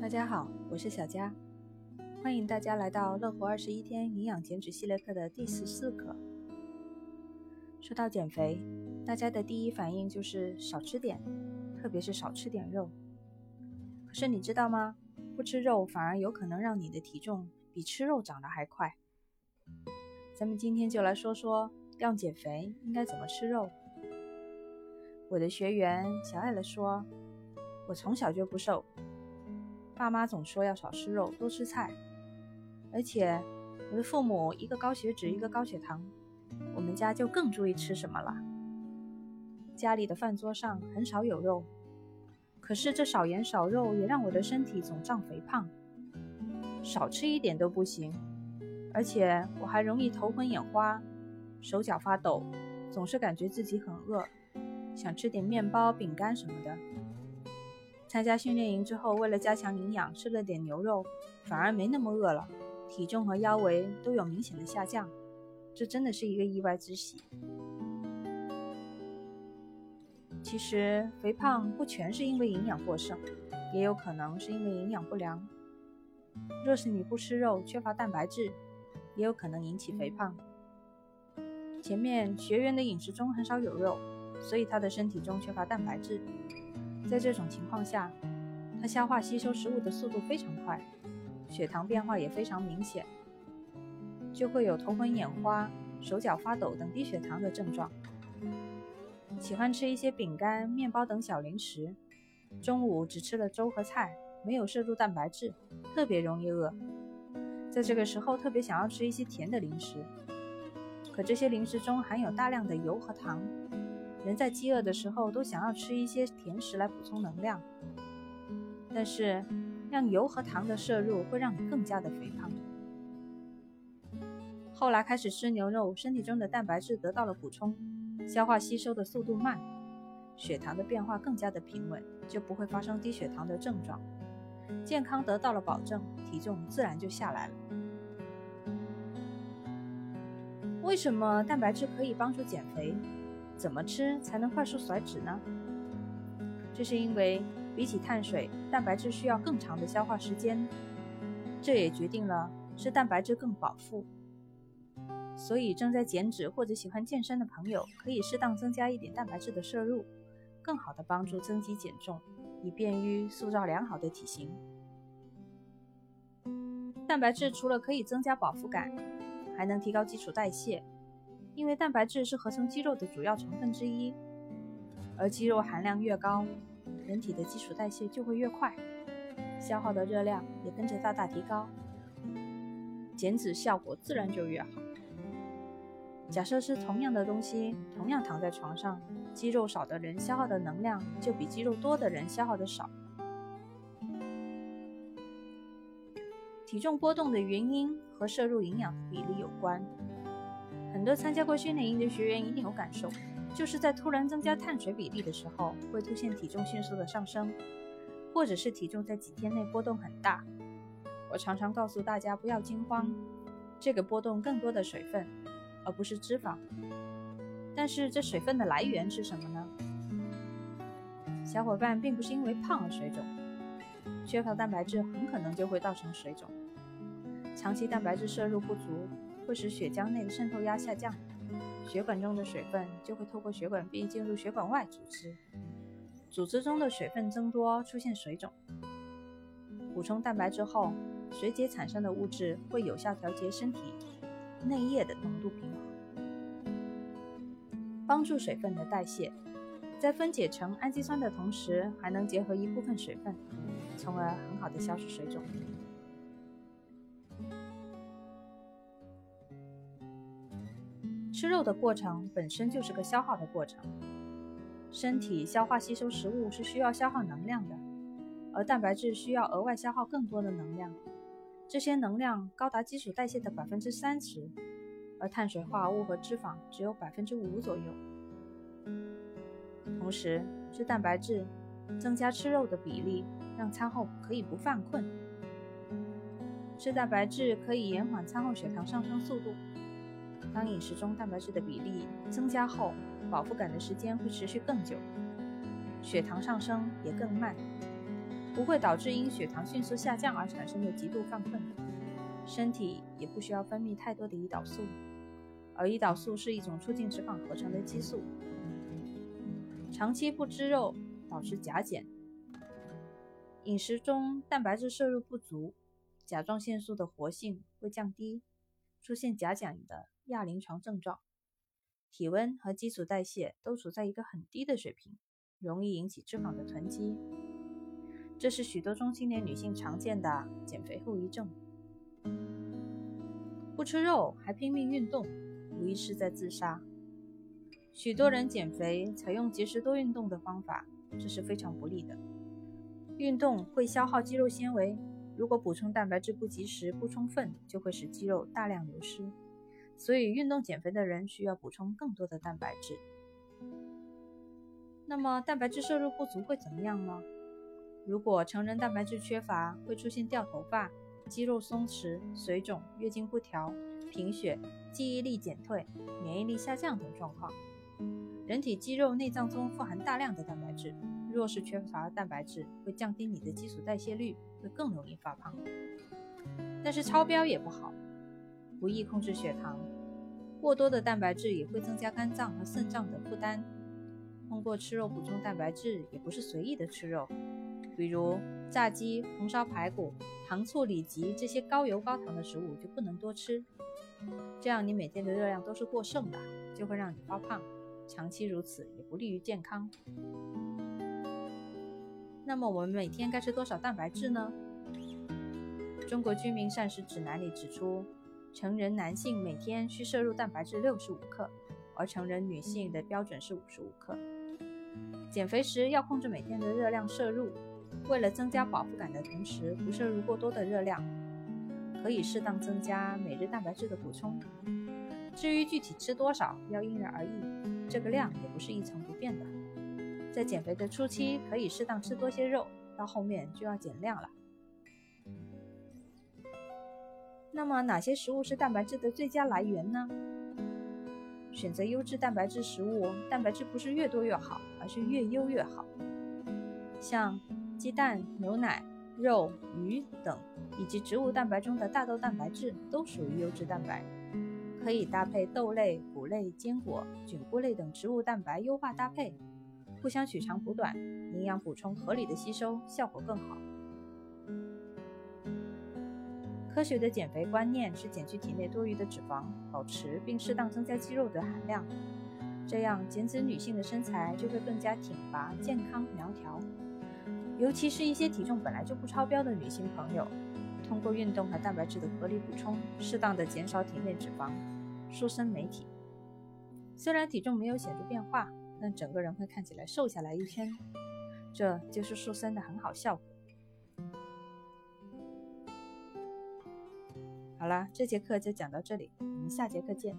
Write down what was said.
大家好，我是小佳，欢迎大家来到乐活二十一天营养减脂系列课的第十四课。说到减肥，大家的第一反应就是少吃点，特别是少吃点肉。可是你知道吗？不吃肉反而有可能让你的体重比吃肉长得还快。咱们今天就来说说要减肥应该怎么吃肉。我的学员小爱了说：“我从小就不瘦。”爸妈总说要少吃肉，多吃菜，而且我的父母一个高血脂，一个高血糖，我们家就更注意吃什么了。家里的饭桌上很少有肉，可是这少盐少肉也让我的身体总胀肥胖，少吃一点都不行，而且我还容易头昏眼花，手脚发抖，总是感觉自己很饿，想吃点面包、饼干什么的。参加训练营之后，为了加强营养，吃了点牛肉，反而没那么饿了，体重和腰围都有明显的下降，这真的是一个意外之喜。其实肥胖不全是因为营养过剩，也有可能是因为营养不良。若是你不吃肉，缺乏蛋白质，也有可能引起肥胖。前面学员的饮食中很少有肉，所以他的身体中缺乏蛋白质。在这种情况下，他消化吸收食物的速度非常快，血糖变化也非常明显，就会有头昏眼花、手脚发抖等低血糖的症状。喜欢吃一些饼干、面包等小零食，中午只吃了粥和菜，没有摄入蛋白质，特别容易饿。在这个时候，特别想要吃一些甜的零食，可这些零食中含有大量的油和糖。人在饥饿的时候都想要吃一些甜食来补充能量，但是让油和糖的摄入会让你更加的肥胖。后来开始吃牛肉，身体中的蛋白质得到了补充，消化吸收的速度慢，血糖的变化更加的平稳，就不会发生低血糖的症状，健康得到了保证，体重自然就下来了。为什么蛋白质可以帮助减肥？怎么吃才能快速甩脂呢？这是因为比起碳水，蛋白质需要更长的消化时间，这也决定了吃蛋白质更饱腹。所以正在减脂或者喜欢健身的朋友，可以适当增加一点蛋白质的摄入，更好的帮助增肌减重，以便于塑造良好的体型。蛋白质除了可以增加饱腹感，还能提高基础代谢。因为蛋白质是合成肌肉的主要成分之一，而肌肉含量越高，人体的基础代谢就会越快，消耗的热量也跟着大大提高，减脂效果自然就越好。假设是同样的东西，同样躺在床上，肌肉少的人消耗的能量就比肌肉多的人消耗的少。体重波动的原因和摄入营养的比例有关。很多参加过训练营的学员一定有感受，就是在突然增加碳水比例的时候，会出现体重迅速的上升，或者是体重在几天内波动很大。我常常告诉大家不要惊慌，这个波动更多的水分，而不是脂肪。但是这水分的来源是什么呢？小伙伴并不是因为胖而水肿，缺乏蛋白质很可能就会造成水肿，长期蛋白质摄入不足。会使血浆内的渗透压下降，血管中的水分就会透过血管壁进入血管外组织，组织中的水分增多，出现水肿。补充蛋白质后，水解产生的物质会有效调节身体内液的浓度平衡，帮助水分的代谢，在分解成氨基酸的同时，还能结合一部分水分，从而很好的消除水肿。吃肉的过程本身就是个消耗的过程，身体消化吸收食物是需要消耗能量的，而蛋白质需要额外消耗更多的能量，这些能量高达基础代谢的百分之三十，而碳水化合物和脂肪只有百分之五左右。同时，吃蛋白质增加吃肉的比例，让餐后可以不犯困。吃蛋白质可以延缓餐后血糖上升速度。当饮食中蛋白质的比例增加后，饱腹感的时间会持续更久，血糖上升也更慢，不会导致因血糖迅速下降而产生的极度犯困。身体也不需要分泌太多的胰岛素，而胰岛素是一种促进脂肪合成的激素。长期不吃肉导致甲减，饮食中蛋白质摄入不足，甲状腺素的活性会降低，出现甲减的亚临床症状。体温和基础代谢都处在一个很低的水平，容易引起脂肪的囤积，这是许多中青年女性常见的减肥后遗症。不吃肉还拼命运动，无疑是在自杀。许多人减肥采用节食多运动的方法，这是非常不利的。运动会消耗肌肉纤维，如果补充蛋白质不及时、不充分，就会使肌肉大量流失。所以，运动减肥的人需要补充更多的蛋白质。那么，蛋白质摄入不足会怎么样呢？如果成人蛋白质缺乏，会出现掉头发。肌肉松弛、水肿、月经不调、贫血、记忆力减退、免疫力下降等状况。人体肌肉内脏中富含大量的蛋白质，若是缺乏蛋白质，会降低你的基础代谢率，会更容易发胖。但是超标也不好，不易控制血糖。过多的蛋白质也会增加肝脏和肾脏的负担。通过吃肉补充蛋白质，也不是随意的吃肉。比如炸鸡、红烧排骨、糖醋里脊这些高油高糖的食物就不能多吃，这样你每天的热量都是过剩的，就会让你发胖，长期如此也不利于健康。那么我们每天该吃多少蛋白质呢？中国居民膳食指南里指出，成人男性每天需摄入蛋白质六十五克，而成人女性的标准是五十五克。减肥时要控制每天的热量摄入。为了增加饱腹感的同时，不摄入过多的热量，可以适当增加每日蛋白质的补充。至于具体吃多少，要因人而异，这个量也不是一成不变的。在减肥的初期，可以适当吃多些肉，到后面就要减量了。那么，哪些食物是蛋白质的最佳来源呢？选择优质蛋白质食物，蛋白质不是越多越好，而是越优越好。像鸡蛋、牛奶、肉、鱼等，以及植物蛋白中的大豆蛋白质都属于优质蛋白，可以搭配豆类、谷类、坚果、菌菇类等植物蛋白优化搭配，互相取长补短，营养补充合理的吸收，效果更好。科学的减肥观念是减去体内多余的脂肪，保持并适当增加肌肉的含量，这样减脂女性的身材就会更加挺拔、健康、苗条。尤其是一些体重本来就不超标的女性朋友，通过运动和蛋白质的合理补充，适当的减少体内脂肪，塑身美体。虽然体重没有显著变化，但整个人会看起来瘦下来一圈，这就是塑身的很好效果。好了，这节课就讲到这里，我们下节课见。